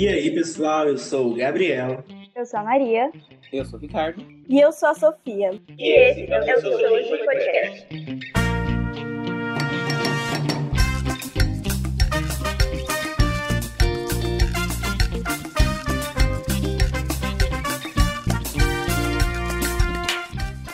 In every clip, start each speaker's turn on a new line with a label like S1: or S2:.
S1: E aí, pessoal, eu sou o Gabriel.
S2: Eu sou a Maria.
S3: Eu sou o Ricardo.
S4: E eu sou a Sofia.
S5: E esse é o Sociologia Podcast.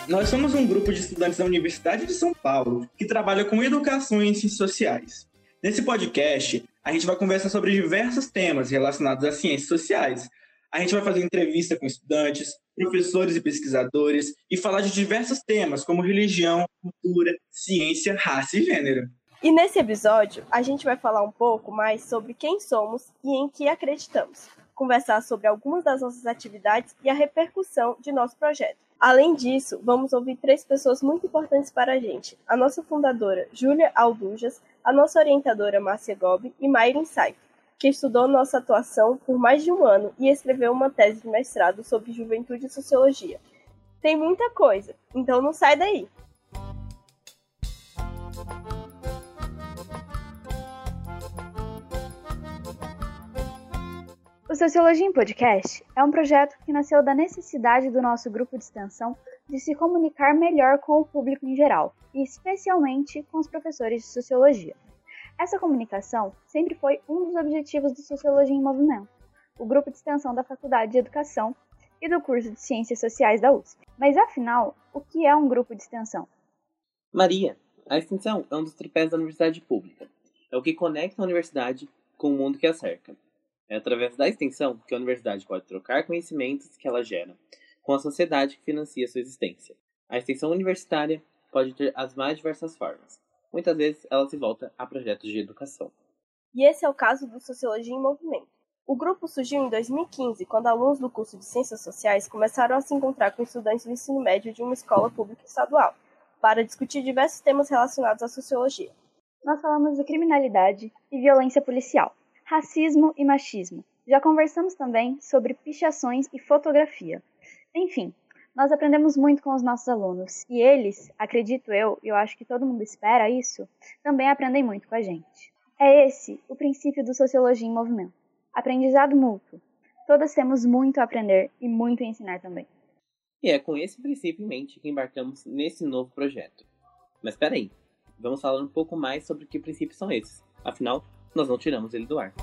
S1: Nós somos um grupo de estudantes da Universidade de São Paulo que trabalha com educação em ciências sociais. Nesse podcast, a gente vai conversar sobre diversos temas relacionados às ciências sociais. A gente vai fazer entrevista com estudantes, professores e pesquisadores e falar de diversos temas como religião, cultura, ciência, raça e gênero.
S4: E nesse episódio, a gente vai falar um pouco mais sobre quem somos e em que acreditamos. Conversar sobre algumas das nossas atividades e a repercussão de nosso projeto. Além disso, vamos ouvir três pessoas muito importantes para a gente: a nossa fundadora, Júlia Aldujas, a nossa orientadora, Márcia Gobi, e Mayrin Saif, que estudou nossa atuação por mais de um ano e escreveu uma tese de mestrado sobre juventude e sociologia. Tem muita coisa, então não sai daí!
S2: O Sociologia em Podcast é um projeto que nasceu da necessidade do nosso grupo de extensão de se comunicar melhor com o público em geral, e especialmente com os professores de sociologia. Essa comunicação sempre foi um dos objetivos do Sociologia em Movimento, o grupo de extensão da Faculdade de Educação e do curso de Ciências Sociais da USP. Mas afinal, o que é um grupo de extensão?
S3: Maria, a extensão é um dos tripés da universidade pública. É o que conecta a universidade com o mundo que a cerca. É através da extensão que a universidade pode trocar conhecimentos que ela gera com a sociedade que financia sua existência. A extensão universitária pode ter as mais diversas formas. Muitas vezes ela se volta a projetos de educação.
S4: E esse é o caso do Sociologia em Movimento. O grupo surgiu em 2015, quando alunos do curso de Ciências Sociais começaram a se encontrar com estudantes do ensino médio de uma escola pública estadual, para discutir diversos temas relacionados à sociologia.
S2: Nós falamos de criminalidade e violência policial, racismo e machismo. Já conversamos também sobre pichações e fotografia. Enfim, nós aprendemos muito com os nossos alunos e eles, acredito eu, e eu acho que todo mundo espera isso, também aprendem muito com a gente. É esse o princípio do Sociologia em Movimento. Aprendizado mútuo. Todas temos muito a aprender e muito a ensinar também.
S3: E é com esse princípio em mente que embarcamos nesse novo projeto. Mas espera aí, vamos falar um pouco mais sobre que princípios são esses. Afinal, nós não tiramos ele do ar.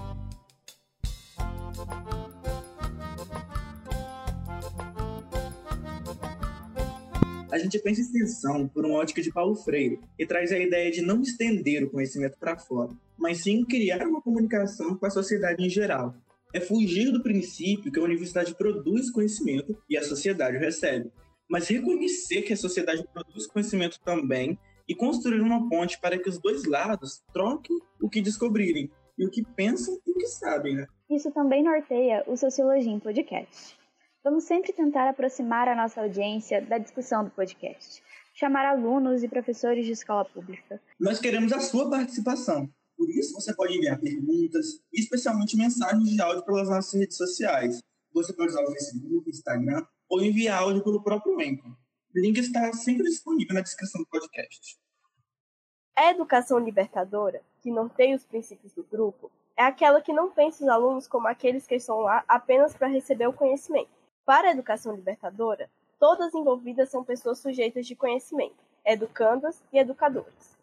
S1: A gente pensa em extensão por uma ótica de Paulo Freire e traz a ideia de não estender o conhecimento para fora, mas sim criar uma comunicação com a sociedade em geral. É fugir do princípio que a universidade produz conhecimento e a sociedade o recebe, mas reconhecer que a sociedade produz conhecimento também e construir uma ponte para que os dois lados troquem o que descobrirem e o que pensam e o que sabem. Né?
S2: Isso também norteia o Sociologia em Podcast. Vamos sempre tentar aproximar a nossa audiência da discussão do podcast, chamar alunos e professores de escola pública.
S1: Nós queremos a sua participação. Por isso, você pode enviar perguntas, especialmente mensagens de áudio pelas nossas redes sociais. Você pode usar o Facebook, Instagram ou enviar áudio pelo próprio Anchor. O link está sempre disponível na descrição do podcast.
S4: A educação libertadora, que norteia os princípios do grupo, é aquela que não pensa os alunos como aqueles que estão lá apenas para receber o conhecimento. Para a educação libertadora, todas envolvidas são pessoas sujeitas de conhecimento, educandas e educadoras.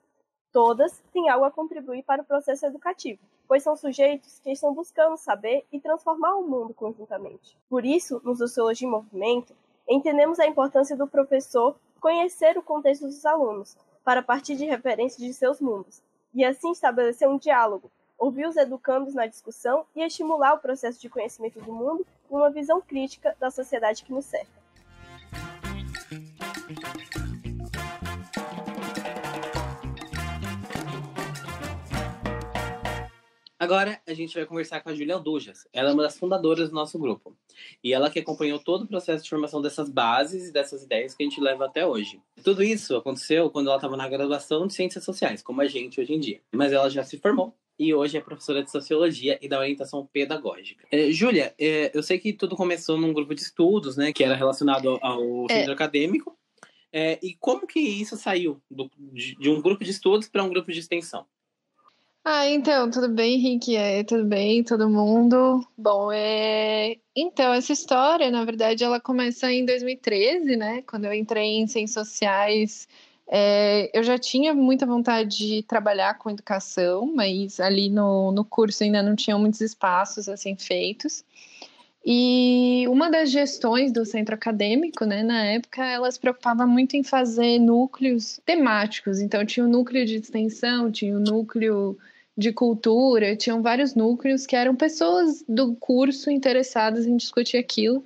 S4: Todas têm algo a contribuir para o processo educativo, pois são sujeitos que estão buscando saber e transformar o mundo conjuntamente. Por isso, no Sociologia em Movimento, entendemos a importância do professor conhecer o contexto dos alunos, para partir de referências de seus mundos, e assim estabelecer um diálogo, ouvir os educandos na discussão e estimular o processo de conhecimento do mundo com uma visão crítica da sociedade que nos cerca.
S3: Agora a gente vai conversar com a Julia Dujas. Ela é uma das fundadoras do nosso grupo. E ela que acompanhou todo o processo de formação dessas bases e dessas ideias que a gente leva até hoje. Tudo isso aconteceu quando ela estava na graduação de Ciências Sociais, como a gente hoje em dia. Mas ela já se formou e hoje é professora de Sociologia e da orientação pedagógica. É, Júlia, é, eu sei que tudo começou num grupo de estudos, né, que era relacionado ao é. centro acadêmico. É, e como que isso saiu do, de, de um grupo de estudos para um grupo de extensão?
S6: Ah, então, tudo bem, Henrique? É, tudo bem, todo mundo? Bom, é... então, essa história, na verdade, ela começa em 2013, né? Quando eu entrei em Ciências Sociais, é... eu já tinha muita vontade de trabalhar com educação, mas ali no, no curso ainda não tinham muitos espaços, assim, feitos. E uma das gestões do centro acadêmico, né, na época, ela se preocupava muito em fazer núcleos temáticos. Então, tinha o núcleo de extensão, tinha o núcleo de cultura, tinham vários núcleos que eram pessoas do curso interessadas em discutir aquilo.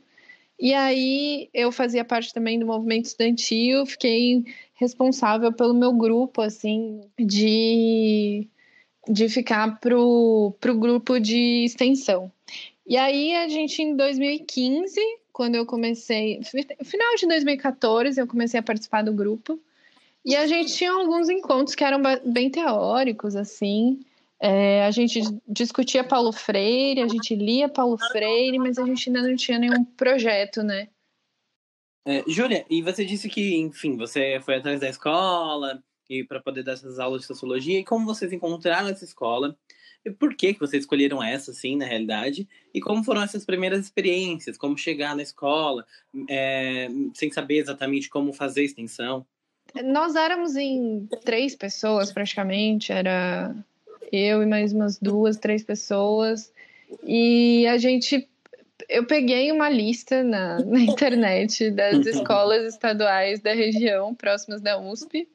S6: E aí eu fazia parte também do movimento estudantil, fiquei responsável pelo meu grupo, assim, de, de ficar pro, pro grupo de extensão. E aí a gente em 2015, quando eu comecei, final de 2014, eu comecei a participar do grupo. E a gente tinha alguns encontros que eram bem teóricos, assim. É, a gente discutia Paulo Freire, a gente lia Paulo Freire, mas a gente ainda não tinha nenhum projeto, né?
S3: É, Júlia, e você disse que, enfim, você foi atrás da escola e para poder dar essas aulas de sociologia. E como vocês encontraram essa escola? E por que, que vocês escolheram essa, assim, na realidade? E como foram essas primeiras experiências? Como chegar na escola, é, sem saber exatamente como fazer extensão?
S6: Nós éramos em três pessoas, praticamente. Era eu e mais umas duas, três pessoas. E a gente. Eu peguei uma lista na, na internet das escolas estaduais da região, próximas da USP.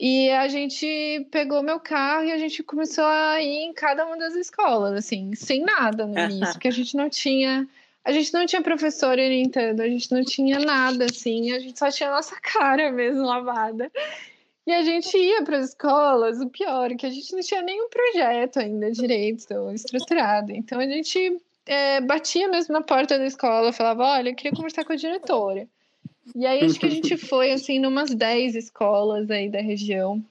S6: E a gente pegou meu carro e a gente começou a ir em cada uma das escolas, assim, sem nada no início, porque a gente não tinha. A gente não tinha professor orientando, a gente não tinha nada, assim, a gente só tinha a nossa cara mesmo lavada. E a gente ia para as escolas, o pior é que a gente não tinha nenhum projeto ainda direito, estruturado. Então a gente é, batia mesmo na porta da escola, falava: olha, eu queria conversar com a diretora. E aí acho que a gente foi assim numas 10 escolas aí da região.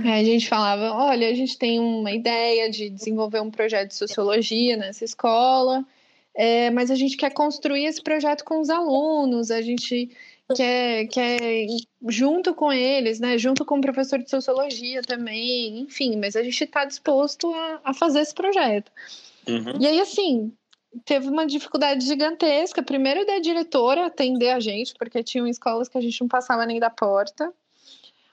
S6: Aí a gente falava, olha, a gente tem uma ideia de desenvolver um projeto de sociologia nessa escola, é, mas a gente quer construir esse projeto com os alunos, a gente quer, quer junto com eles, né, junto com o professor de sociologia também, enfim, mas a gente está disposto a, a fazer esse projeto. Uhum. E aí, assim, teve uma dificuldade gigantesca. Primeiro da diretora atender a gente, porque tinham escolas que a gente não passava nem da porta.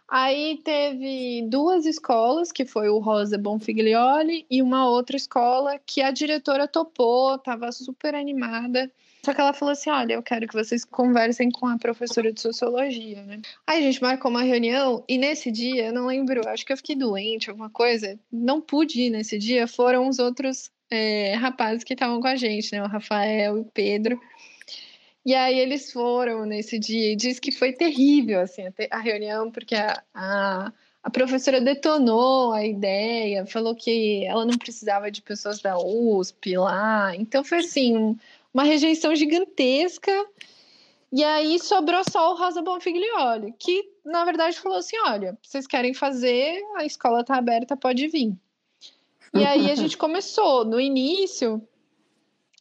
S6: Aí teve duas escolas, que foi o Rosa Bonfiglioli e uma outra escola que a diretora topou, estava super animada. Só que ela falou assim: olha, eu quero que vocês conversem com a professora de sociologia, né? Aí a gente marcou uma reunião e nesse dia, eu não lembro, acho que eu fiquei doente, alguma coisa, não pude ir nesse dia, foram os outros é, rapazes que estavam com a gente, né? O Rafael e o Pedro. E aí eles foram nesse dia e diz que foi terrível assim, a reunião, porque a, a, a, professora detonou a ideia, falou que ela não precisava de pessoas da USP lá. Então foi assim, uma rejeição gigantesca. E aí sobrou só o Rosa Bonfiglioli, que na verdade falou assim: olha, vocês querem fazer, a escola está aberta, pode vir. E aí a gente começou. No início,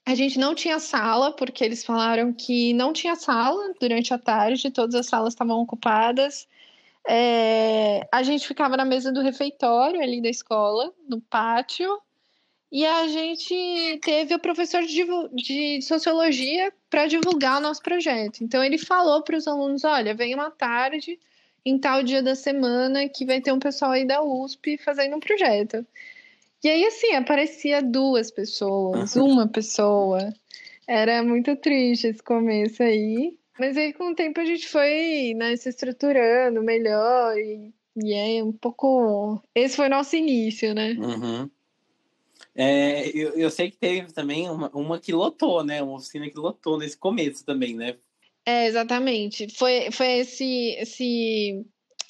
S6: a gente não tinha sala, porque eles falaram que não tinha sala durante a tarde, todas as salas estavam ocupadas. É, a gente ficava na mesa do refeitório ali da escola, no pátio, e a gente teve o professor de, de sociologia para divulgar o nosso projeto. Então ele falou para os alunos: olha, vem uma tarde em tal dia da semana que vai ter um pessoal aí da USP fazendo um projeto. E aí, assim, aparecia duas pessoas, uma pessoa. Era muito triste esse começo aí. Mas aí, com o tempo, a gente foi né, se estruturando melhor. E, e é um pouco. Esse foi o nosso início, né?
S3: Uhum. É, eu, eu sei que teve também uma, uma que lotou, né? Uma oficina que lotou nesse começo também, né?
S6: É, exatamente. Foi, foi esse, esse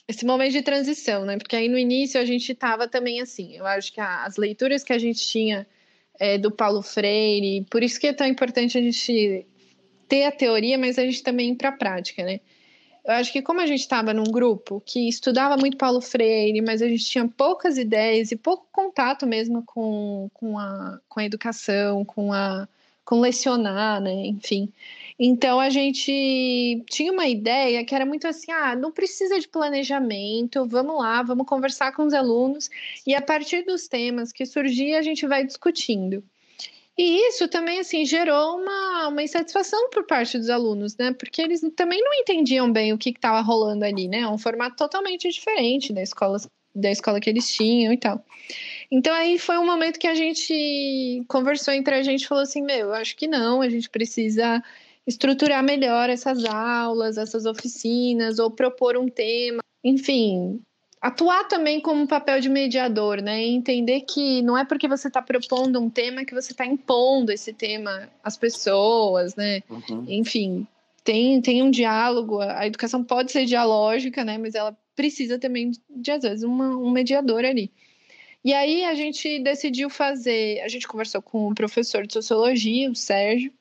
S6: esse momento de transição, né? Porque aí no início a gente estava também assim. Eu acho que as leituras que a gente tinha é, do Paulo Freire, por isso que é tão importante a gente ter a teoria, mas a gente também ir para a prática, né? Eu acho que como a gente estava num grupo que estudava muito Paulo Freire, mas a gente tinha poucas ideias e pouco contato mesmo com, com, a, com a educação, com a com lecionar, né? Enfim. Então a gente tinha uma ideia que era muito assim: ah, não precisa de planejamento, vamos lá, vamos conversar com os alunos, e a partir dos temas que surgir, a gente vai discutindo. E isso também, assim, gerou uma, uma insatisfação por parte dos alunos, né? Porque eles também não entendiam bem o que estava rolando ali, né? É um formato totalmente diferente da escola, da escola que eles tinham e tal. Então aí foi um momento que a gente conversou entre a gente falou assim: meu, eu acho que não, a gente precisa estruturar melhor essas aulas, essas oficinas, ou propor um tema, enfim, atuar também como um papel de mediador, né? E entender que não é porque você está propondo um tema que você está impondo esse tema às pessoas, né? Uhum. Enfim, tem, tem um diálogo, a educação pode ser dialógica, né? Mas ela precisa também de, às vezes, uma, um mediador ali. E aí a gente decidiu fazer, a gente conversou com o professor de sociologia, o Sérgio,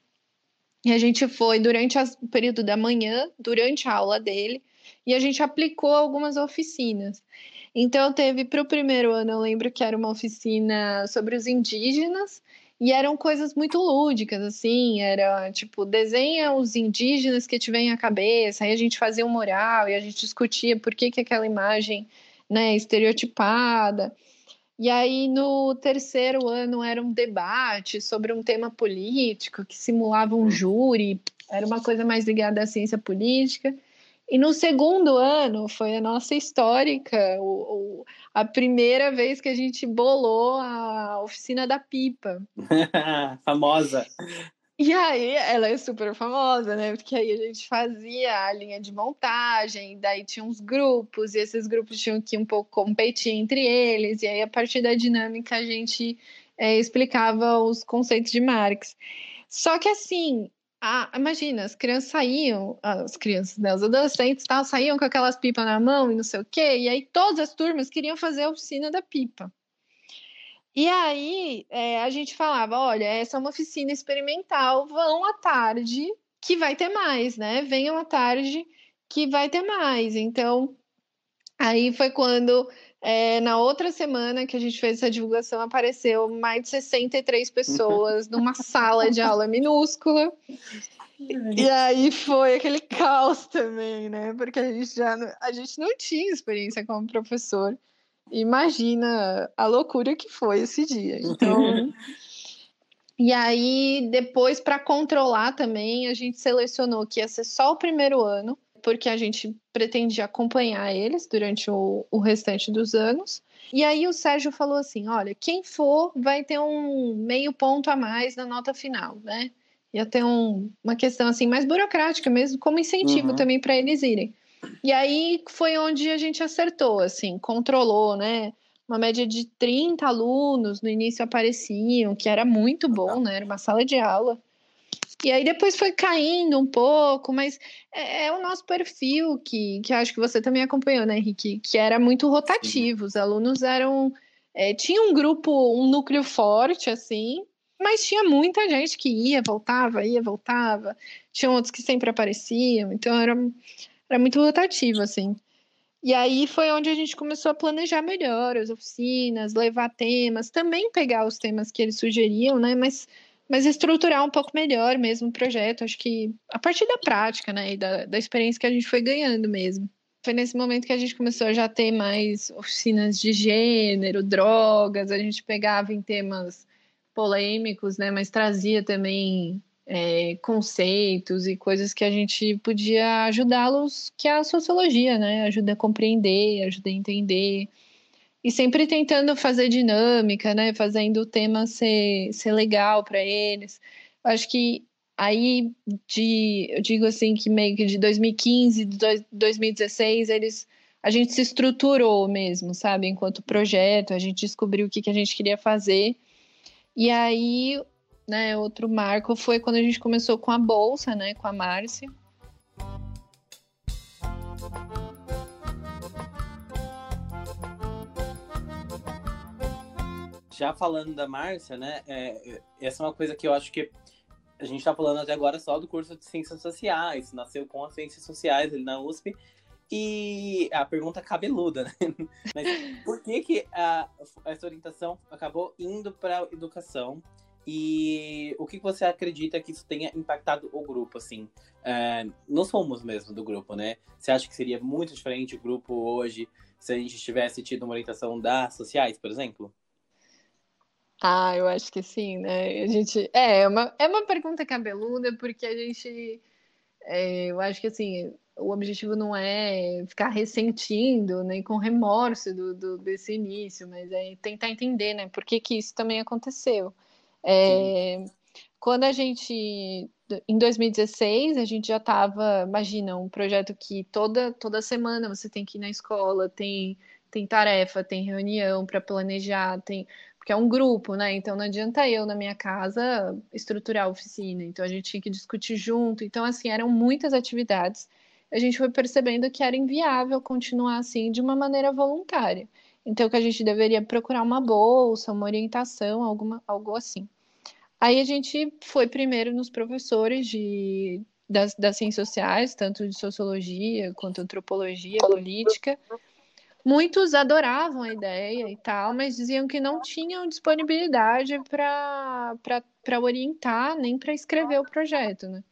S6: e a gente foi durante o período da manhã, durante a aula dele, e a gente aplicou algumas oficinas. Então, teve para o primeiro ano, eu lembro que era uma oficina sobre os indígenas, e eram coisas muito lúdicas, assim, era tipo, desenha os indígenas que te vem à cabeça, aí a gente fazia um mural e a gente discutia por que, que aquela imagem né, estereotipada. E aí, no terceiro ano, era um debate sobre um tema político que simulava um júri, era uma coisa mais ligada à ciência política. E no segundo ano, foi a nossa histórica, o, o, a primeira vez que a gente bolou a oficina da pipa.
S3: Famosa.
S6: E aí, ela é super famosa, né? Porque aí a gente fazia a linha de montagem, daí tinha uns grupos, e esses grupos tinham que um pouco competir entre eles, e aí a partir da dinâmica a gente é, explicava os conceitos de Marx. Só que assim, a, imagina, as crianças saíam, as crianças, né, os adolescentes tal, saíam com aquelas pipas na mão e não sei o quê, e aí todas as turmas queriam fazer a oficina da pipa. E aí é, a gente falava: olha, essa é uma oficina experimental, vão à tarde que vai ter mais, né? Venham à tarde que vai ter mais. Então, aí foi quando, é, na outra semana que a gente fez essa divulgação, apareceu mais de 63 pessoas numa sala de aula minúscula. E aí foi aquele caos também, né? Porque a gente já a gente não tinha experiência como professor imagina a loucura que foi esse dia. Então. e aí, depois, para controlar também, a gente selecionou que ia ser só o primeiro ano, porque a gente pretendia acompanhar eles durante o, o restante dos anos. E aí o Sérgio falou assim: olha, quem for vai ter um meio ponto a mais na nota final, né? Ia ter um, uma questão assim mais burocrática mesmo, como incentivo uhum. também para eles irem. E aí foi onde a gente acertou, assim, controlou, né? Uma média de 30 alunos no início apareciam, que era muito bom, né? Era uma sala de aula. E aí depois foi caindo um pouco, mas é, é, o nosso perfil que, que acho que você também acompanhou, né, Henrique? Que era muito rotativo. Os alunos eram. É, tinha um grupo, um núcleo forte, assim, mas tinha muita gente que ia, voltava, ia, voltava. Tinha outros que sempre apareciam. Então era, era muito rotativo, assim. E aí foi onde a gente começou a planejar melhor as oficinas, levar temas, também pegar os temas que eles sugeriam, né? Mas, mas estruturar um pouco melhor mesmo o projeto. Acho que a partir da prática, né? E da, da experiência que a gente foi ganhando mesmo. Foi nesse momento que a gente começou a já ter mais oficinas de gênero, drogas, a gente pegava em temas polêmicos, né? Mas trazia também é, conceitos e coisas que a gente podia ajudá-los, que a sociologia, né? Ajuda a compreender, ajuda a entender. E sempre tentando fazer dinâmica, né? Fazendo o tema ser, ser legal para eles. Acho que aí, de, eu digo assim, que meio que de 2015, 2016, eles a gente se estruturou mesmo, sabe? Enquanto projeto, a gente descobriu o que, que a gente queria fazer. E aí né, outro marco foi quando a gente começou com a bolsa, né, com a Márcia.
S3: Já falando da Márcia, né, é, essa é uma coisa que eu acho que a gente está falando até agora só do curso de Ciências Sociais, nasceu com as Ciências Sociais ali na USP, e a pergunta cabeluda, né? Mas por que que a, essa orientação acabou indo para educação E o que você acredita que isso tenha impactado o grupo, assim? É, nos rumos mesmo do grupo, né? Você acha que seria muito diferente o grupo hoje se a gente tivesse tido uma orientação das sociais, por exemplo?
S6: Ah, eu acho que sim, né? A gente é, é uma, é uma pergunta cabeluda porque a gente é, eu acho que assim o objetivo não é ficar ressentindo nem né, com remorso do, do, desse início, mas é tentar entender, né? Por que, que isso também aconteceu. É, quando a gente em 2016 a gente já estava, imagina, um projeto que toda toda semana você tem que ir na escola, tem tem tarefa, tem reunião para planejar, tem porque é um grupo, né? Então não adianta eu na minha casa estruturar a oficina. Então a gente tinha que discutir junto. Então assim, eram muitas atividades. A gente foi percebendo que era inviável continuar assim de uma maneira voluntária. Então que a gente deveria procurar uma bolsa, uma orientação, alguma algo assim. Aí a gente foi primeiro nos professores de das, das ciências sociais, tanto de sociologia quanto antropologia, política, Muitos adoravam a ideia e tal, mas diziam que não tinham disponibilidade para orientar nem para escrever o projeto, né?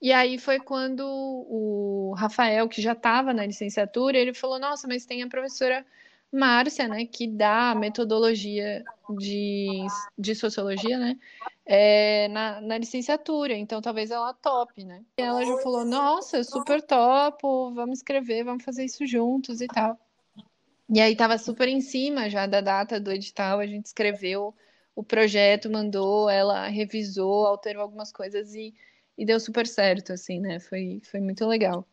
S6: E aí foi quando o Rafael, que já estava na licenciatura, ele falou: Nossa, mas tem a professora Márcia, né, que dá metodologia de, de sociologia, né, é, na, na licenciatura, então talvez ela tope, né. E ela já falou: Nossa, super topo, vamos escrever, vamos fazer isso juntos e tal. E aí estava super em cima já da data do edital, a gente escreveu o projeto, mandou, ela revisou, alterou algumas coisas e, e deu super certo, assim, né? Foi, foi muito legal.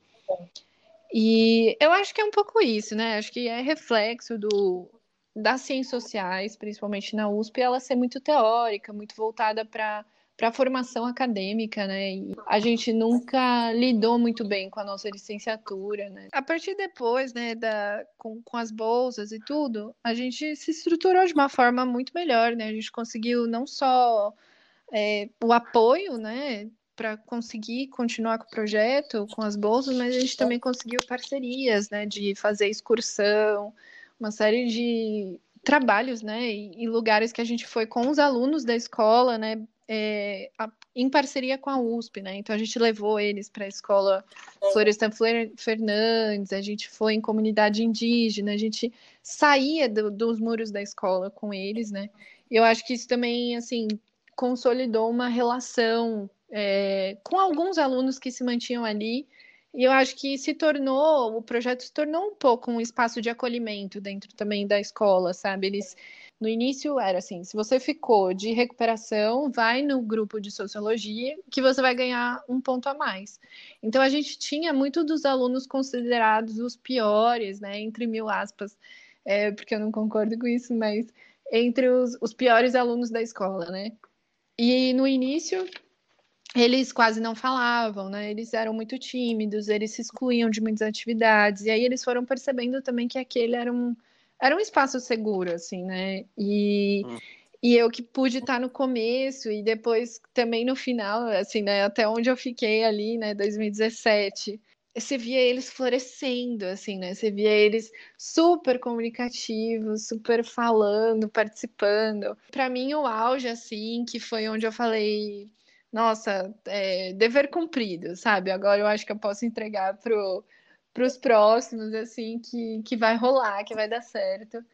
S6: E eu acho que é um pouco isso, né? Acho que é reflexo do, das ciências sociais, principalmente na USP, ela ser muito teórica, muito voltada para para a formação acadêmica, né? E a gente nunca lidou muito bem com a nossa licenciatura, né? A partir depois, né, da, com, com as bolsas e tudo, a gente se estruturou de uma forma muito melhor, né? A gente conseguiu não só é, o apoio, né, para conseguir continuar com o projeto, com as bolsas, mas a gente também conseguiu parcerias, né, de fazer excursão, uma série de trabalhos, né, em lugares que a gente foi com os alunos da escola, né, é, a, em parceria com a USP, né? Então a gente levou eles para a escola Florestan Fernandes, a gente foi em comunidade indígena, a gente saía do, dos muros da escola com eles, né? E eu acho que isso também, assim, consolidou uma relação é, com alguns alunos que se mantinham ali. E eu acho que se tornou, o projeto se tornou um pouco um espaço de acolhimento dentro também da escola, sabe? Eles no início era assim: se você ficou de recuperação, vai no grupo de sociologia, que você vai ganhar um ponto a mais. Então a gente tinha muito dos alunos considerados os piores, né? Entre mil aspas, é, porque eu não concordo com isso, mas entre os, os piores alunos da escola, né? E no início eles quase não falavam, né? Eles eram muito tímidos, eles se excluíam de muitas atividades, e aí eles foram percebendo também que aquele era um era um espaço seguro, assim, né? E, hum. e eu que pude estar no começo e depois também no final, assim, né? Até onde eu fiquei ali, né? 2017. Você via eles florescendo, assim, né? Você via eles super comunicativos, super falando, participando. Para mim, o auge, assim, que foi onde eu falei, nossa, é, dever cumprido, sabe? Agora eu acho que eu posso entregar pro para os próximos, assim, que, que vai rolar, que vai dar certo.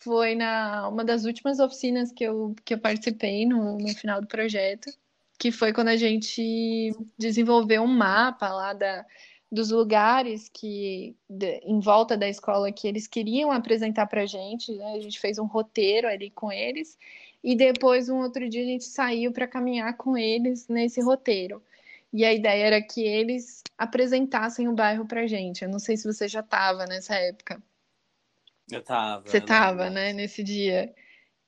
S6: Foi na uma das últimas oficinas que eu, que eu participei no, no final do projeto, que foi quando a gente desenvolveu um mapa lá da, dos lugares que de, em volta da escola que eles queriam apresentar para a gente. Né? A gente fez um roteiro ali com eles e depois um outro dia a gente saiu para caminhar com eles nesse roteiro. E a ideia era que eles apresentassem o bairro pra gente. Eu não sei se você já estava nessa época.
S3: Eu tava.
S6: Você estava, né, nesse dia.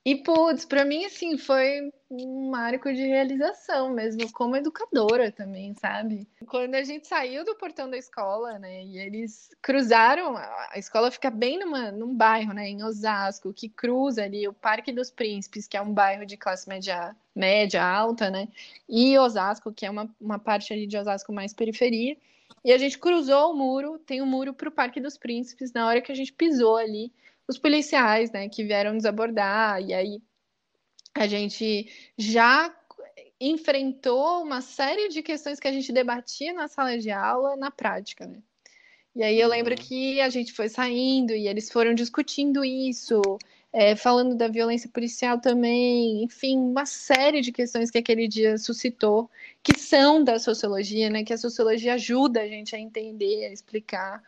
S6: E, putz, pra mim, assim, foi um marco de realização mesmo, como educadora também, sabe? Quando a gente saiu do portão da escola, né, e eles cruzaram, a escola fica bem numa, num bairro, né, em Osasco, que cruza ali o Parque dos Príncipes, que é um bairro de classe média, média alta, né, e Osasco, que é uma, uma parte ali de Osasco mais periferia. E a gente cruzou o muro, tem um muro para o Parque dos Príncipes, na hora que a gente pisou ali, os policiais, né, que vieram nos abordar, e aí A gente já enfrentou uma série de questões que a gente debatia na sala de aula na prática, né? E aí eu lembro uhum. que a gente foi saindo e eles foram discutindo isso, é, falando da violência policial também, enfim, uma série de questões que aquele dia suscitou, que são da sociologia, né? Que a sociologia ajuda a gente a entender, a explicar.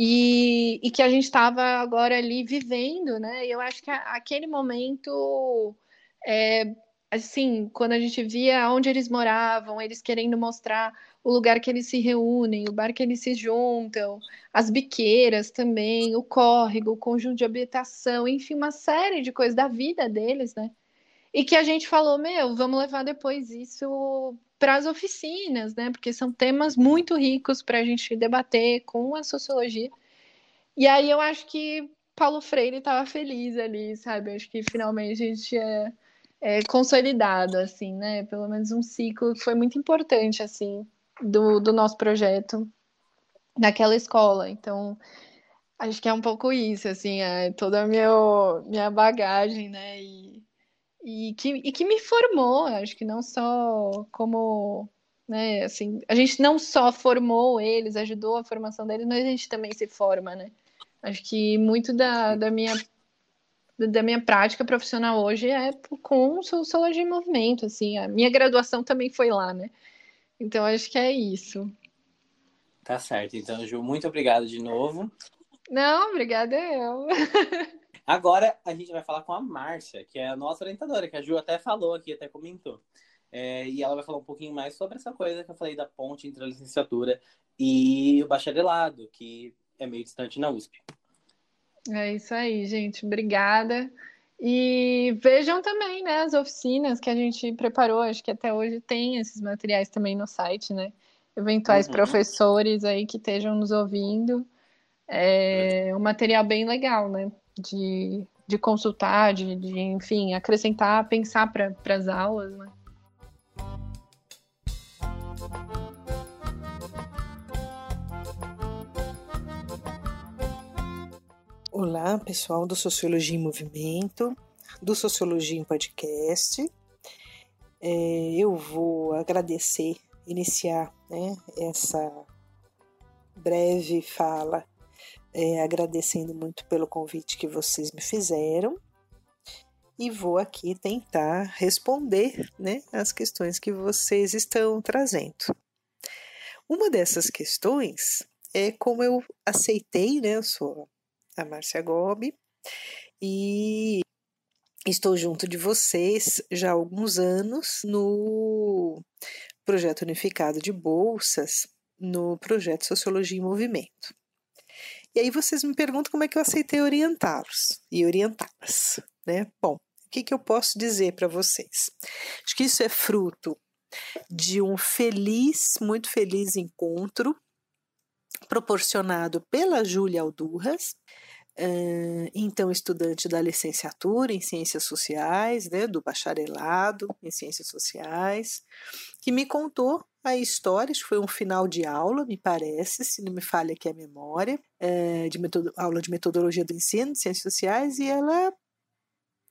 S6: E, e que a gente estava agora ali vivendo, né? Eu acho que aquele momento é, assim, quando a gente via onde eles moravam, eles querendo mostrar o lugar que eles se reúnem, o bar que eles se juntam, as biqueiras também, o córrego, o conjunto de habitação, enfim, uma série de coisas da vida deles, né? E que a gente falou, meu, vamos levar depois isso para as oficinas, né? Porque são temas muito ricos para a gente debater com a sociologia. E aí eu acho que Paulo Freire estava feliz ali, sabe? Eu acho que finalmente a gente é é, consolidado, assim, né? Pelo menos um ciclo que foi muito importante, assim, do, do nosso projeto naquela escola. Então, acho que é um pouco isso, assim, é toda a meu, minha bagagem, né? E, e, que, e que me formou, acho que não só como, né, assim, a gente não só formou eles, ajudou a formação deles, mas a gente também se forma, né? Acho que muito da, da minha da minha prática profissional hoje é com sociologia em movimento, assim, a minha graduação também foi lá, né? Então acho que é isso.
S3: Tá certo. Então, Ju, muito obrigado de novo.
S6: Não, obrigada eu.
S3: Agora a gente vai falar com a Márcia, que é a nossa orientadora, que a Ju até falou aqui, até comentou. É, e ela vai falar um pouquinho mais sobre essa coisa que eu falei da ponte entre a licenciatura e o bacharelado, que é meio distante na USP.
S6: É isso aí, gente. Obrigada. E vejam também, né, as oficinas que a gente preparou. Acho que até hoje tem esses materiais também no site, né? Eventuais uhum. professores aí que estejam nos ouvindo. É um material bem legal, né? De, de consultar, de, de enfim, acrescentar, pensar para as aulas, né?
S7: Olá, pessoal do Sociologia em Movimento, do Sociologia em Podcast. É, eu vou agradecer, iniciar né, essa breve fala, é, agradecendo muito pelo convite que vocês me fizeram e vou aqui tentar responder né, as questões que vocês estão trazendo. Uma dessas questões é como eu aceitei, né, eu sou a Márcia Gobi, e estou junto de vocês já há alguns anos no projeto unificado de bolsas, no projeto Sociologia em Movimento. E aí vocês me perguntam como é que eu aceitei orientá-los e orientá-las, né? Bom, o que, que eu posso dizer para vocês? Acho que isso é fruto de um feliz, muito feliz encontro proporcionado pela Júlia Aldurras, então estudante da licenciatura em Ciências Sociais, né, do bacharelado em Ciências Sociais, que me contou a história, acho que foi um final de aula, me parece, se não me falha aqui a memória, de aula de metodologia do ensino de Ciências Sociais, e ela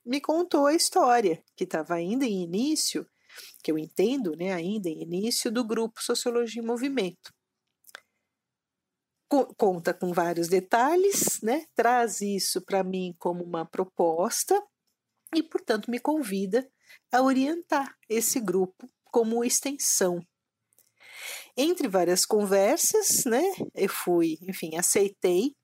S7: me contou a história, que estava ainda em início, que eu entendo, né, ainda em início, do grupo Sociologia em Movimento conta com vários detalhes, né? traz isso para mim como uma proposta e, portanto, me convida a orientar esse grupo como extensão. Entre várias conversas, né, eu fui, enfim, aceitei,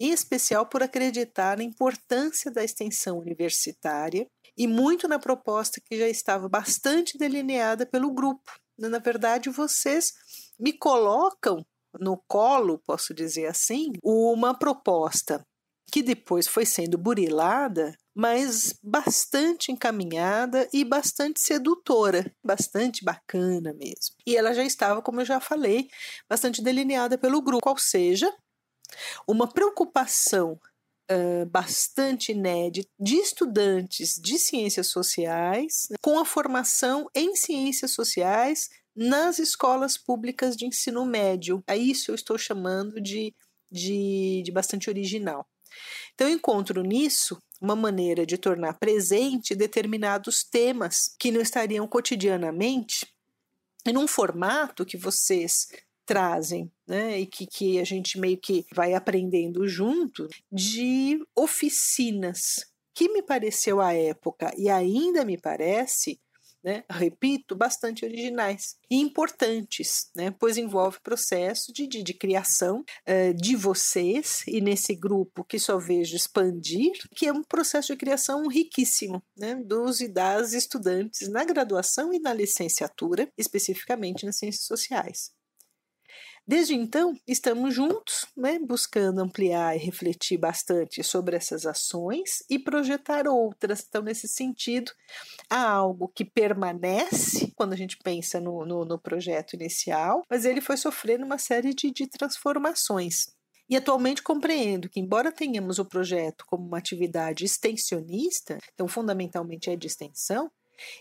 S7: em especial por acreditar na importância da extensão universitária e muito na proposta que já estava bastante delineada pelo grupo. Na verdade, vocês me colocam no colo, posso dizer assim, uma proposta que depois foi sendo burilada, mas bastante encaminhada e bastante sedutora, bastante bacana mesmo. E ela já estava, como eu já falei, bastante delineada pelo grupo, ou seja, uma preocupação Uh, bastante inédita de estudantes de ciências sociais com a formação em ciências sociais nas escolas públicas de ensino médio. A isso eu estou chamando de, de, de bastante original. Então, encontro nisso uma maneira de tornar presente determinados temas que não estariam cotidianamente em um formato que vocês trazem, né, e que, que a gente meio que vai aprendendo junto, de oficinas, que me pareceu à época e ainda me parece né, repito, bastante originais e importantes, né, pois envolve processo de, de, de criação uh, de vocês e nesse grupo que só vejo expandir, que é um processo de criação riquíssimo né, dos e das estudantes na graduação e na licenciatura, especificamente nas ciências sociais. Desde então, estamos juntos, né, buscando ampliar e refletir bastante sobre essas ações e projetar outras. Então, nesse sentido, há algo que permanece quando a gente pensa no, no, no projeto inicial, mas ele foi sofrendo uma série de, de transformações. E atualmente compreendo que, embora tenhamos o projeto como uma atividade extensionista, então fundamentalmente é de extensão,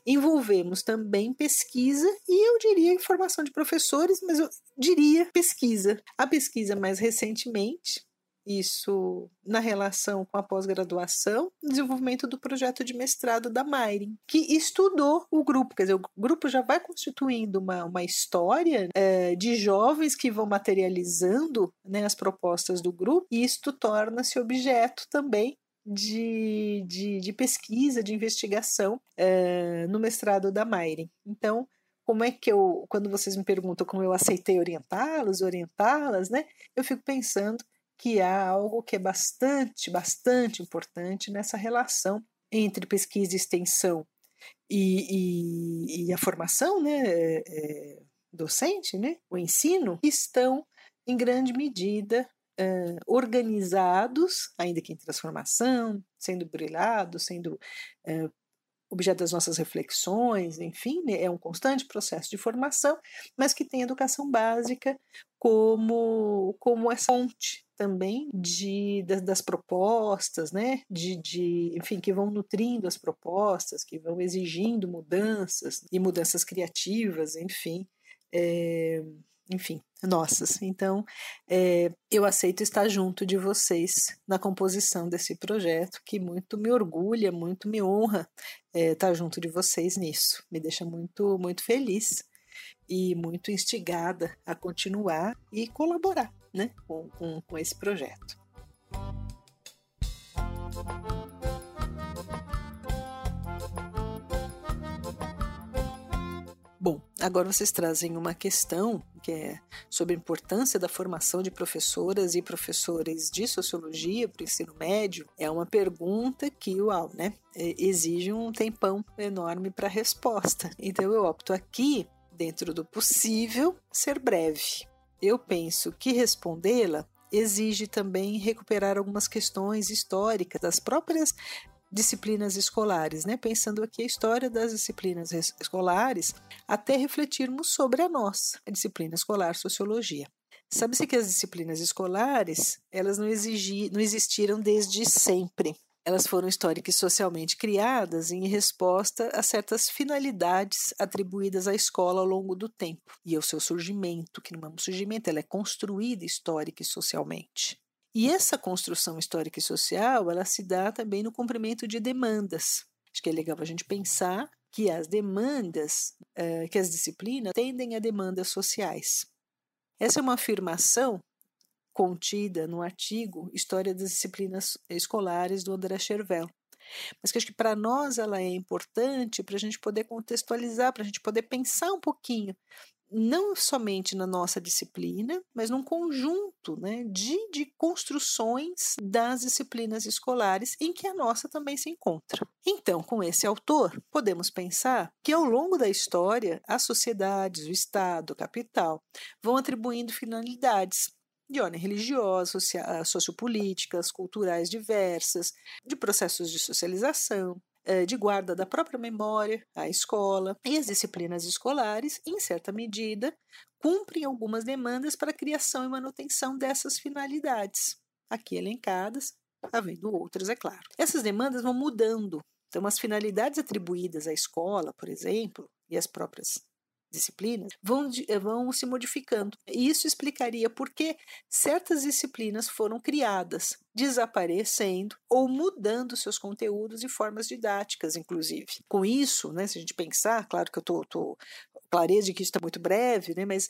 S7: Envolvemos também pesquisa e eu diria informação de professores, mas eu diria pesquisa. A pesquisa mais recentemente, isso na relação com a pós-graduação, desenvolvimento do projeto de mestrado da Mayrin, que estudou o grupo, quer dizer, o grupo já vai constituindo uma, uma história é, de jovens que vão materializando né, as propostas do grupo, e isto torna-se objeto também de, de, de pesquisa, de investigação é, no mestrado da Mayrin. Então, como é que eu, quando vocês me perguntam como eu aceitei orientá-los, orientá-las, né, eu fico pensando que há algo que é bastante, bastante importante nessa relação entre pesquisa e extensão e, e, e a formação né, é, docente, né, o ensino, estão em grande medida organizados, ainda que em transformação, sendo brilhados, sendo objeto das nossas reflexões, enfim, né, é um constante processo de formação, mas que tem educação básica como, como essa fonte também de, das, das propostas, né, de, de, enfim, que vão nutrindo as propostas, que vão exigindo mudanças e mudanças criativas, enfim, é, enfim, nossas. Então, é, eu aceito estar junto de vocês na composição desse projeto, que muito me orgulha, muito me honra é, estar junto de vocês nisso. Me deixa muito, muito feliz e muito instigada a continuar e colaborar né, com, com, com esse projeto. Agora vocês trazem uma questão que é sobre a importância da formação de professoras e professores de sociologia para o ensino médio. É uma pergunta que, uau, né, é, exige um tempão enorme para resposta. Então eu opto aqui, dentro do possível, ser breve. Eu penso que respondê-la exige também recuperar algumas questões históricas das próprias disciplinas escolares, né? Pensando aqui a história das disciplinas escolares, até refletirmos sobre a nossa, a disciplina escolar sociologia. Sabe-se que as disciplinas escolares, elas não, exigi, não existiram desde sempre. Elas foram históricas e socialmente criadas em resposta a certas finalidades atribuídas à escola ao longo do tempo e ao seu surgimento, que não é um surgimento, ela é construída histórica e socialmente. E essa construção histórica e social, ela se dá também no cumprimento de demandas. Acho que é legal a gente pensar que as demandas, uh, que as disciplinas tendem a demandas sociais. Essa é uma afirmação contida no artigo História das Disciplinas Escolares do André Chervel. Mas que acho que para nós ela é importante para a gente poder contextualizar, para a gente poder pensar um pouquinho não somente na nossa disciplina, mas num conjunto né, de, de construções das disciplinas escolares em que a nossa também se encontra. Então, com esse autor, podemos pensar que ao longo da história, as sociedades, o Estado, o capital, vão atribuindo finalidades de ordem religiosa, sociopolíticas, culturais diversas, de processos de socialização, de guarda da própria memória, a escola e as disciplinas escolares, em certa medida, cumprem algumas demandas para a criação e manutenção dessas finalidades, aqui elencadas, havendo outras, é claro. Essas demandas vão mudando. Então, as finalidades atribuídas à escola, por exemplo, e as próprias disciplinas vão, vão se modificando. E isso explicaria por que certas disciplinas foram criadas, desaparecendo ou mudando seus conteúdos e formas didáticas, inclusive. Com isso, né, se a gente pensar, claro que eu estou clareza de que isso está muito breve, né, mas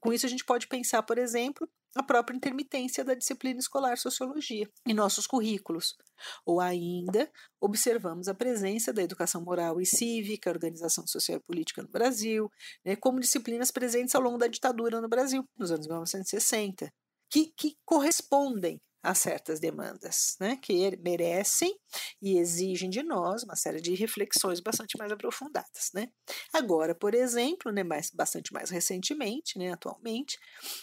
S7: com isso a gente pode pensar, por exemplo, a própria intermitência da disciplina escolar sociologia em nossos currículos. Ou ainda, observamos a presença da educação moral e cívica, organização social e política no Brasil, né, como disciplinas presentes ao longo da ditadura no Brasil, nos anos 1960, que, que correspondem a certas demandas, né, que merecem e exigem de nós uma série de reflexões bastante mais aprofundadas, né. Agora, por exemplo, né, mais, bastante mais recentemente, né, atualmente,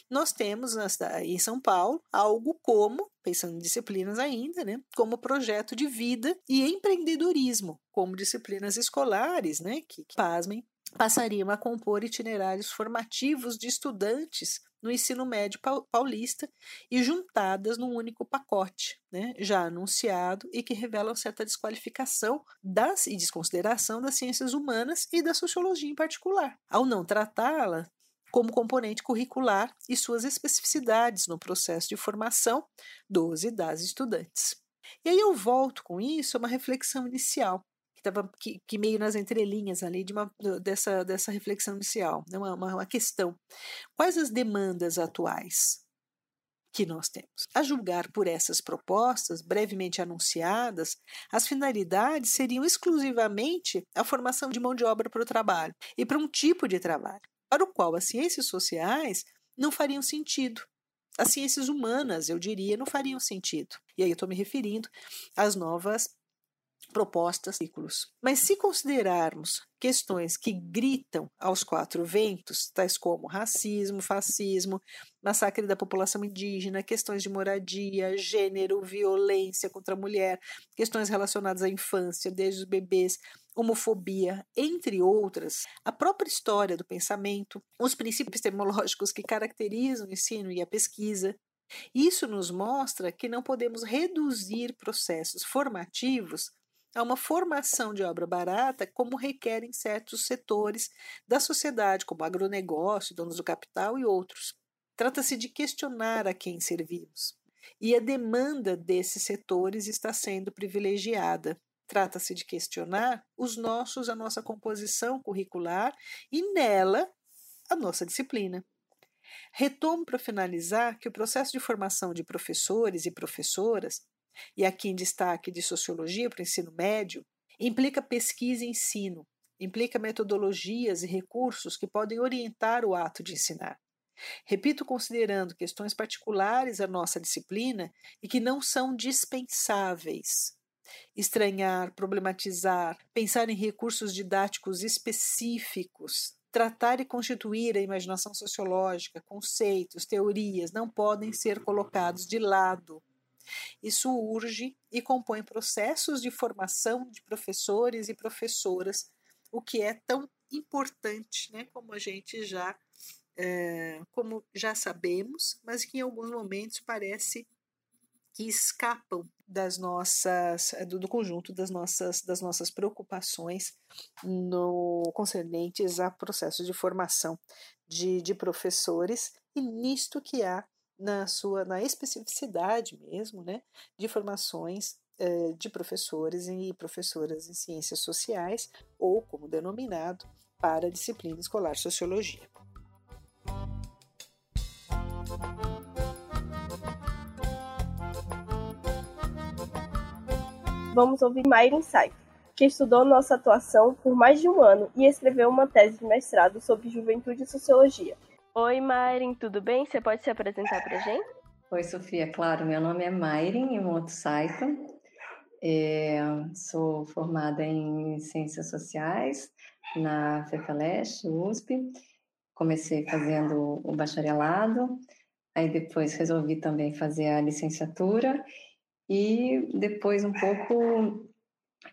S7: nós temos em São Paulo algo como, pensando em disciplinas ainda, né, como projeto de vida e empreendedorismo, como disciplinas escolares, né, que, que pasmem, passariam a compor itinerários formativos de estudantes no ensino médio paulista e juntadas num único pacote, né, já anunciado e que revelam certa desqualificação das, e desconsideração das ciências humanas e da sociologia em particular, ao não tratá-la como componente curricular e suas especificidades no processo de formação dos e das estudantes. E aí eu volto com isso a uma reflexão inicial que estava que, que, meio nas entrelinhas ali de uma, dessa, dessa reflexão inicial, né? uma, uma, uma questão. Quais as demandas atuais que nós temos? A julgar por essas propostas, brevemente anunciadas, as finalidades seriam exclusivamente a formação de mão de obra para o trabalho e para um tipo de trabalho, para o qual as ciências sociais não fariam sentido. As ciências humanas, eu diria, não fariam sentido. E aí eu estou me referindo às novas propostas, ciclos. Mas se considerarmos questões que gritam aos quatro ventos, tais como racismo, fascismo, massacre da população indígena, questões de moradia, gênero, violência contra a mulher, questões relacionadas à infância, desde os bebês, homofobia, entre outras, a própria história do pensamento, os princípios epistemológicos que caracterizam o ensino e a pesquisa, isso nos mostra que não podemos reduzir processos formativos a uma formação de obra barata, como requerem certos setores da sociedade, como agronegócio, donos do capital e outros. Trata-se de questionar a quem servimos. E a demanda desses setores está sendo privilegiada. Trata-se de questionar os nossos, a nossa composição curricular e nela a nossa disciplina. Retomo para finalizar que o processo de formação de professores e professoras e aqui em destaque de sociologia para o ensino médio, implica pesquisa e ensino, implica metodologias e recursos que podem orientar o ato de ensinar. Repito, considerando questões particulares à nossa disciplina e que não são dispensáveis. Estranhar, problematizar, pensar em recursos didáticos específicos, tratar e constituir a imaginação sociológica, conceitos, teorias não podem ser colocados de lado isso urge e compõe processos de formação de professores e professoras, o que é tão importante, né, como a gente já é, como já sabemos, mas que em alguns momentos parece que escapam das nossas do, do, conjunto das nossas das nossas preocupações no concernentes a processos de formação de, de professores e nisto que há na sua na especificidade mesmo, né, de formações eh, de professores e professoras em ciências sociais, ou como denominado, para a disciplina escolar sociologia.
S4: Vamos ouvir Mayrin Saif, que estudou nossa atuação por mais de um ano e escreveu uma tese de mestrado sobre juventude e sociologia, Oi, Mairin, tudo bem? Você pode se apresentar para gente?
S8: Oi, Sofia. Claro, meu nome é Mairin Imoto Saito. É, sou formada em Ciências Sociais na FEFELESH, USP. Comecei fazendo o bacharelado, aí depois resolvi também fazer a licenciatura e depois um pouco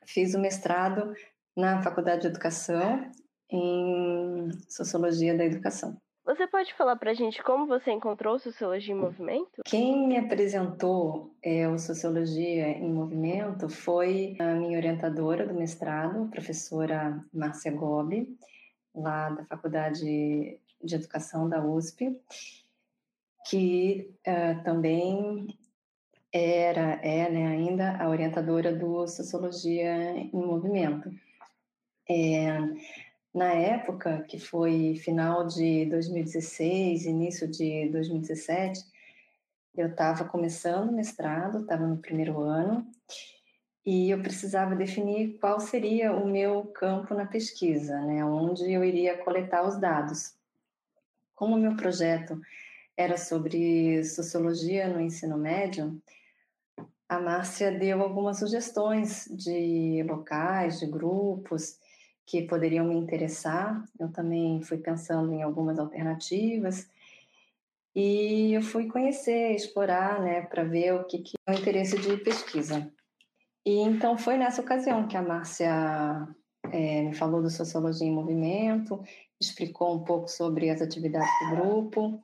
S8: fiz o mestrado na Faculdade de Educação em Sociologia da Educação.
S4: Você pode falar para a gente como você encontrou Sociologia em Movimento?
S8: Quem me apresentou é, o Sociologia em Movimento foi a minha orientadora do mestrado, a professora Márcia Gobi. lá da Faculdade de Educação da USP, que uh, também era, é né, ainda a orientadora do Sociologia em Movimento. É, na época, que foi final de 2016, início de 2017, eu estava começando o mestrado, estava no primeiro ano, e eu precisava definir qual seria o meu campo na pesquisa, né, onde eu iria coletar os dados. Como o meu projeto era sobre sociologia no ensino médio, a Márcia deu algumas sugestões de locais, de grupos, que poderiam me interessar. Eu também fui pensando em algumas alternativas e eu fui conhecer, explorar, né, para ver o que, que é o interesse de pesquisa. E então foi nessa ocasião que a Márcia é, me falou do Sociologia em Movimento, explicou um pouco sobre as atividades do grupo,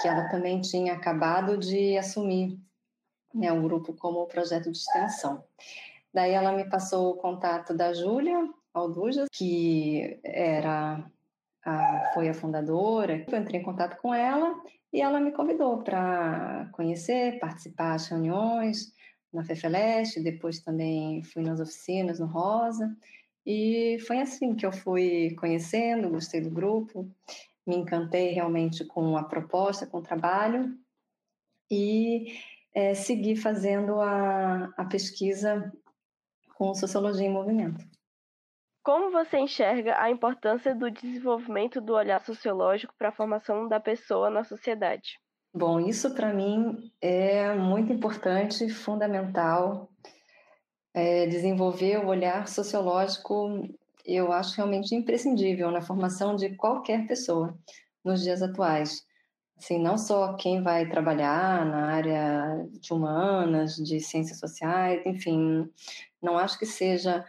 S8: que ela também tinha acabado de assumir né, o grupo como projeto de extensão. Daí ela me passou o contato da Júlia, Aldujas, que era a, foi a fundadora. Eu entrei em contato com ela e ela me convidou para conhecer, participar das reuniões na FEFELEST, depois também fui nas oficinas no Rosa, e foi assim que eu fui conhecendo, gostei do grupo, me encantei realmente com a proposta, com o trabalho, e é, segui fazendo a, a pesquisa com Sociologia em Movimento.
S4: Como você enxerga a importância do desenvolvimento do olhar sociológico para a formação da pessoa na sociedade?
S8: Bom, isso para mim é muito importante, fundamental. É, desenvolver o olhar sociológico, eu acho realmente imprescindível na formação de qualquer pessoa nos dias atuais. Assim, não só quem vai trabalhar na área de humanas, de ciências sociais, enfim, não acho que seja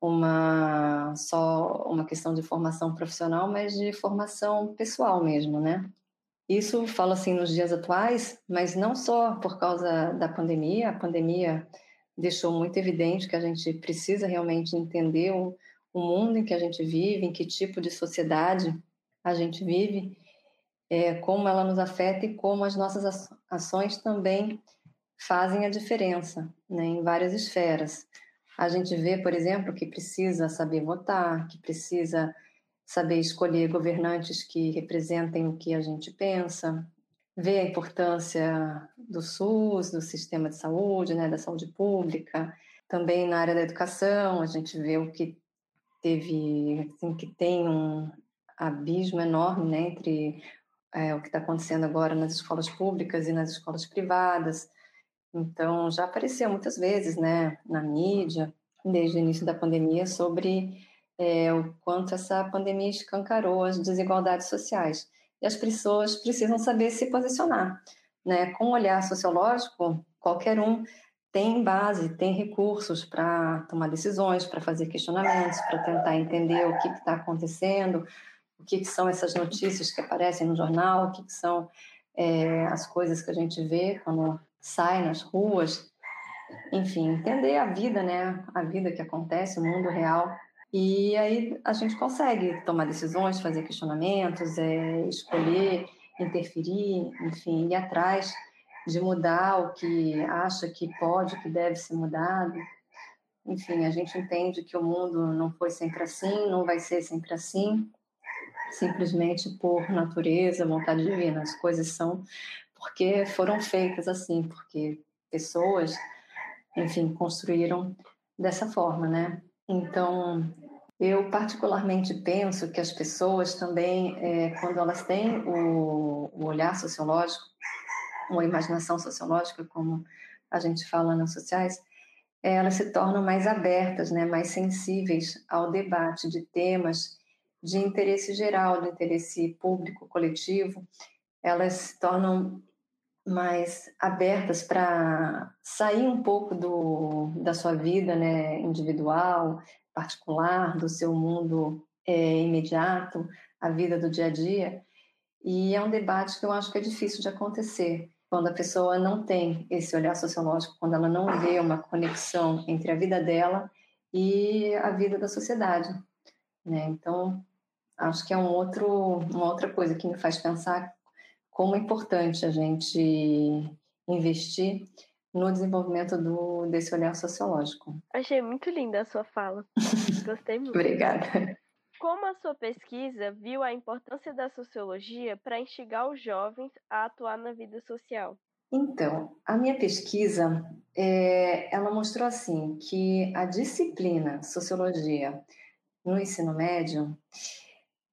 S8: uma só uma questão de formação profissional, mas de formação pessoal mesmo, né? Isso falo assim nos dias atuais, mas não só por causa da pandemia. A pandemia deixou muito evidente que a gente precisa realmente entender o, o mundo em que a gente vive, em que tipo de sociedade a gente vive, é, como ela nos afeta e como as nossas ações também fazem a diferença né, em várias esferas. A gente vê, por exemplo, que precisa saber votar, que precisa saber escolher governantes que representem o que a gente pensa, ver a importância do SUS, do sistema de saúde, né, da saúde pública. Também na área da educação, a gente vê o que teve, assim, que tem um abismo enorme né, entre é, o que está acontecendo agora nas escolas públicas e nas escolas privadas. Então, já apareceu muitas vezes né, na mídia, desde o início da pandemia, sobre é, o quanto essa pandemia escancarou as desigualdades sociais. E as pessoas precisam saber se posicionar. Né? Com o olhar sociológico, qualquer um tem base, tem recursos para tomar decisões, para fazer questionamentos, para tentar entender o que está acontecendo, o que, que, são essas notícias que aparecem no jornal, o que, que são é, as coisas que a gente vê quando sai nas ruas, enfim, entender a vida, né? A vida que acontece, o mundo real. E aí a gente consegue tomar decisões, fazer questionamentos, é, escolher, interferir, enfim, ir atrás de mudar o que acha que pode, que deve ser mudado. Enfim, a gente entende que o mundo não foi sempre assim, não vai ser sempre assim, simplesmente por natureza, vontade divina. As coisas são porque foram feitas assim, porque pessoas, enfim, construíram dessa forma, né? Então, eu particularmente penso que as pessoas também, é, quando elas têm o, o olhar sociológico, ou a imaginação sociológica, como a gente fala nas sociais, elas se tornam mais abertas, né, mais sensíveis ao debate de temas de interesse geral, de interesse público, coletivo, elas se tornam mais abertas para sair um pouco do, da sua vida né, individual, particular, do seu mundo é, imediato, a vida do dia a dia. E é um debate que eu acho que é difícil de acontecer quando a pessoa não tem esse olhar sociológico, quando ela não vê uma conexão entre a vida dela e a vida da sociedade. Né? Então, acho que é um outro, uma outra coisa que me faz pensar como é importante a gente investir no desenvolvimento do, desse olhar sociológico.
S4: Achei muito linda a sua fala. Gostei muito.
S8: Obrigada.
S4: Como a sua pesquisa viu a importância da sociologia para instigar os jovens a atuar na vida social?
S8: Então, a minha pesquisa, é, ela mostrou assim que a disciplina sociologia no ensino médio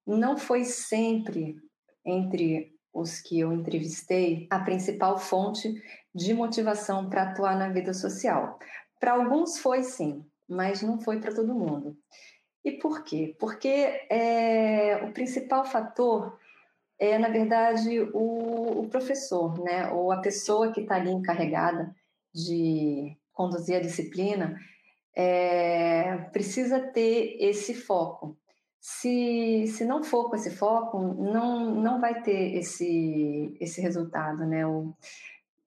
S8: não foi sempre entre os que eu entrevistei a principal fonte de motivação para atuar na vida social. Para alguns foi sim, mas não foi para todo mundo. E por quê? Porque é, o principal fator é, na verdade, o, o professor, né? ou a pessoa que está ali encarregada de conduzir a disciplina, é, precisa ter esse foco. Se, se não for com esse foco, não, não vai ter esse, esse resultado, né? O,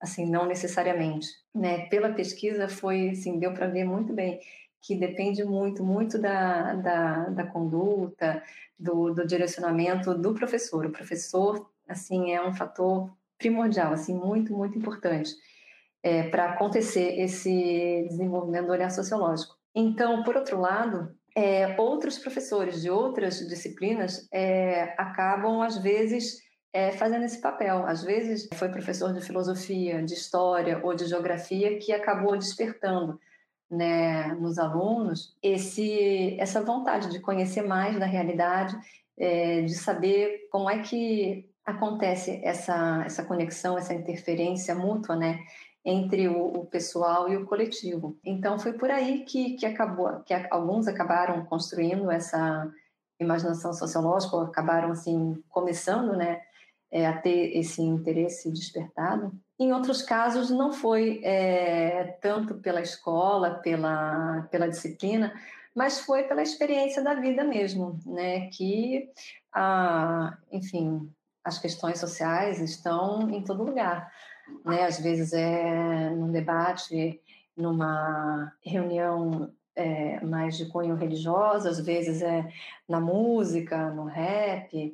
S8: assim, não necessariamente. Né? Pela pesquisa, foi, assim, deu para ver muito bem que depende muito, muito da, da, da conduta, do, do, direcionamento do professor. O professor, assim, é um fator primordial, assim, muito, muito importante é, para acontecer esse desenvolvimento do olhar sociológico. Então, por outro lado, é, outros professores de outras disciplinas é, acabam, às vezes, é, fazendo esse papel. Às vezes, foi professor de filosofia, de história ou de geografia que acabou despertando né, nos alunos esse, essa vontade de conhecer mais da realidade, é, de saber como é que acontece essa, essa conexão, essa interferência mútua, né, entre o, o, pessoal e o coletivo. Então foi por aí que, que acabou, que alguns acabaram construindo essa imaginação sociológica, acabaram assim começando, né, é, a ter esse interesse despertado. Em outros casos, não foi é, tanto pela escola, pela, pela disciplina, mas foi pela experiência da vida mesmo, né? Que, a, enfim, as questões sociais estão em todo lugar, né? Às vezes é num debate, numa reunião é, mais de cunho religioso, às vezes é na música, no rap,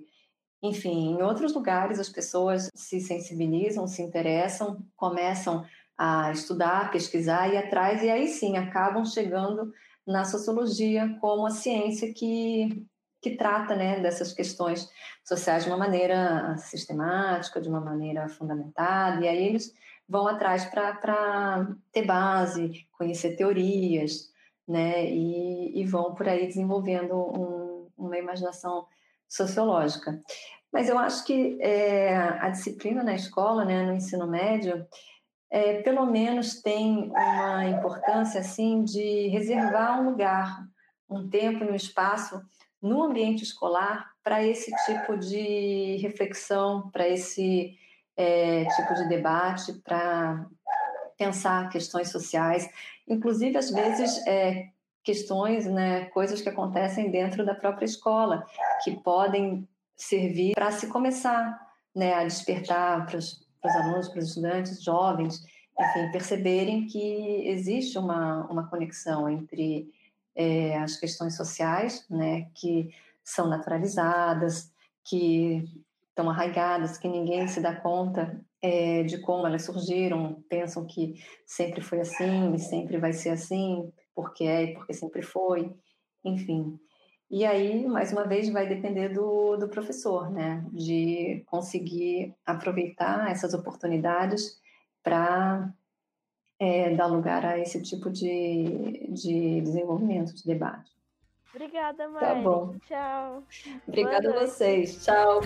S8: enfim, em outros lugares as pessoas se sensibilizam, se interessam, começam a estudar, pesquisar e atrás, e aí sim acabam chegando na sociologia como a ciência que, que trata né, dessas questões sociais de uma maneira sistemática, de uma maneira fundamentada, e aí eles vão atrás para ter base, conhecer teorias, né, e, e vão por aí desenvolvendo um, uma imaginação sociológica. Mas eu acho que é, a disciplina na escola, né, no ensino médio, é, pelo menos tem uma importância assim de reservar um lugar, um tempo e um espaço no ambiente escolar para esse tipo de reflexão, para esse é, tipo de debate, para pensar questões sociais, inclusive às vezes é, questões, né, coisas que acontecem dentro da própria escola, que podem servir para se começar né, a despertar para os alunos, para os estudantes, jovens, enfim, perceberem que existe uma, uma conexão entre é, as questões sociais, né, que são naturalizadas, que estão arraigadas, que ninguém se dá conta é, de como elas surgiram, pensam que sempre foi assim e sempre vai ser assim, porque é e porque sempre foi, enfim. E aí, mais uma vez, vai depender do, do professor, né? De conseguir aproveitar essas oportunidades para é, dar lugar a esse tipo de, de desenvolvimento, de debate.
S4: Obrigada, Mari.
S8: Tá bom.
S4: Tchau.
S8: Obrigada a vocês. Tchau.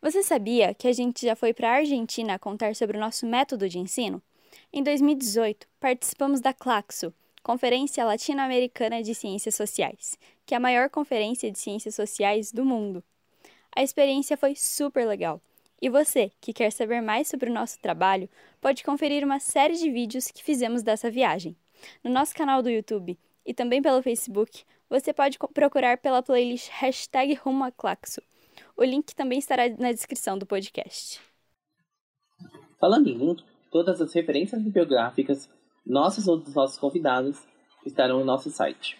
S2: Você sabia que a gente já foi para a Argentina contar sobre o nosso método de ensino? Em 2018, participamos da CLACSO, Conferência Latino-Americana de Ciências Sociais, que é a maior conferência de ciências sociais do mundo. A experiência foi super legal. E você, que quer saber mais sobre o nosso trabalho, pode conferir uma série de vídeos que fizemos dessa viagem. No nosso canal do YouTube e também pelo Facebook, você pode procurar pela playlist hashtag Rumo. O link também estará na descrição do podcast.
S3: Falando em link, Todas as referências bibliográficas, nossas ou dos nossos convidados, estarão no nosso site.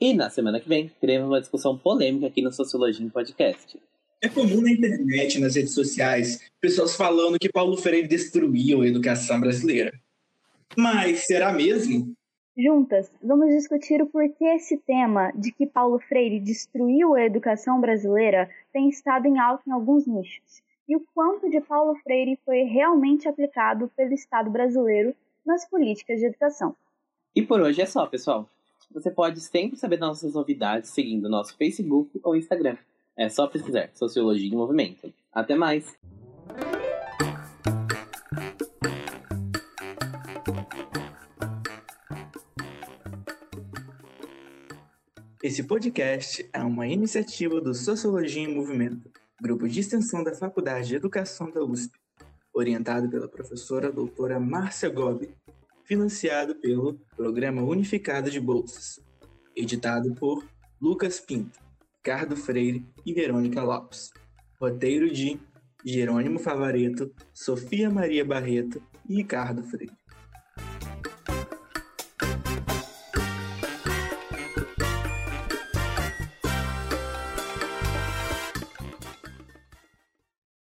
S3: E na semana que vem, teremos uma discussão polêmica aqui no Sociologia em Podcast.
S1: É comum na internet, nas redes sociais, pessoas falando que Paulo Freire destruiu a educação brasileira. Mas será mesmo?
S2: Juntas, vamos discutir o porquê esse tema de que Paulo Freire destruiu a educação brasileira tem estado em alta em alguns nichos, e o quanto de Paulo Freire foi realmente aplicado pelo Estado brasileiro nas políticas de educação.
S3: E por hoje é só, pessoal. Você pode sempre saber das nossas novidades seguindo nosso Facebook ou Instagram. É só pesquisar Sociologia em Movimento. Até mais!
S1: Esse podcast é uma iniciativa do Sociologia em Movimento, grupo de extensão da Faculdade de Educação da USP, orientado pela professora doutora Márcia Gobi, financiado pelo Programa Unificado de Bolsas, editado por Lucas Pinto, Ricardo Freire e Verônica Lopes. Roteiro de Jerônimo Favareto, Sofia Maria Barreto e Ricardo Freire.